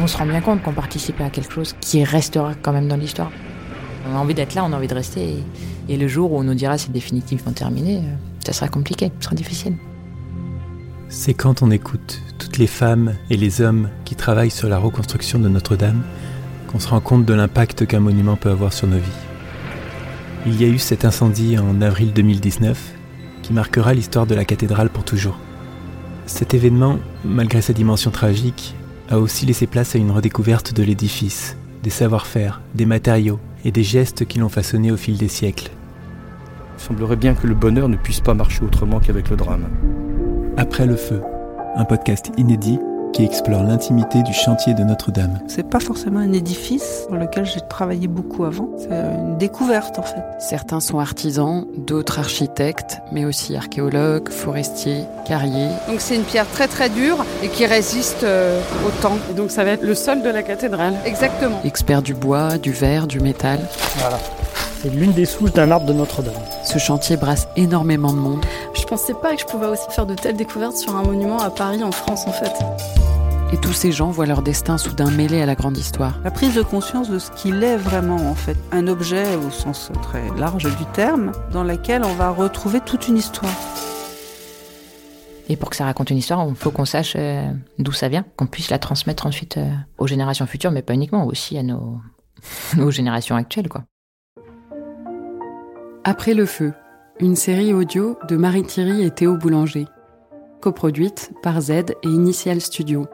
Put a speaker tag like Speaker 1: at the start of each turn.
Speaker 1: On se rend bien compte qu'on participe à quelque chose qui restera quand même dans l'histoire. On a envie d'être là, on a envie de rester. Et, le jour où on nous dira c'est définitivement terminé, euh, ça sera compliqué, ça sera difficile.
Speaker 2: C'est quand on écoute toutes les femmes et les hommes qui travaillent sur la reconstruction de Notre-Dame qu'on se rend compte de l'impact qu'un monument peut avoir sur nos vies. Il y a eu cet incendie en avril 2019 qui marquera l'histoire de la cathédrale pour toujours. Cet événement, malgré sa dimension tragique, a aussi laissé place à une redécouverte de l'édifice, des savoir-faire, des matériaux et des gestes qui l'ont façonné au fil des siècles.
Speaker 3: Il semblerait bien que le bonheur ne puisse pas marcher autrement qu'avec le drame.
Speaker 2: Après le feu, un podcast inédit qui explore l'intimité du chantier de Notre-Dame.
Speaker 4: C'est pas forcément un édifice dans lequel j'ai travaillé beaucoup avant, c'est une découverte en fait.
Speaker 1: Certains sont artisans, d'autres architectes, mais aussi archéologues, forestiers, carriers.
Speaker 5: Donc c'est une pierre très très dure et qui résiste euh, au temps.
Speaker 6: Et donc ça va être le sol de la cathédrale.
Speaker 5: Exactement.
Speaker 1: Experts du bois, du verre, du métal.
Speaker 7: Voilà. C'est l'une des souches d'un arbre de Notre-Dame.
Speaker 1: Ce chantier brasse énormément de monde.
Speaker 8: Je pensais pas que je pouvais aussi faire de telles découvertes sur un monument à Paris, en France en fait.
Speaker 1: Et tous ces gens voient leur destin soudain mêlé à la grande histoire.
Speaker 4: La prise de conscience de ce qu'il est vraiment en fait, un objet au sens très large du terme, dans lequel on va retrouver toute une histoire.
Speaker 1: Et pour que ça raconte une histoire, il faut qu'on sache euh, d'où ça vient, qu'on puisse la transmettre ensuite euh, aux générations futures, mais pas uniquement, aussi à nos, nos générations actuelles. quoi. Après le feu, une série audio de Marie Thierry et Théo Boulanger, coproduite par Z et Initial Studio.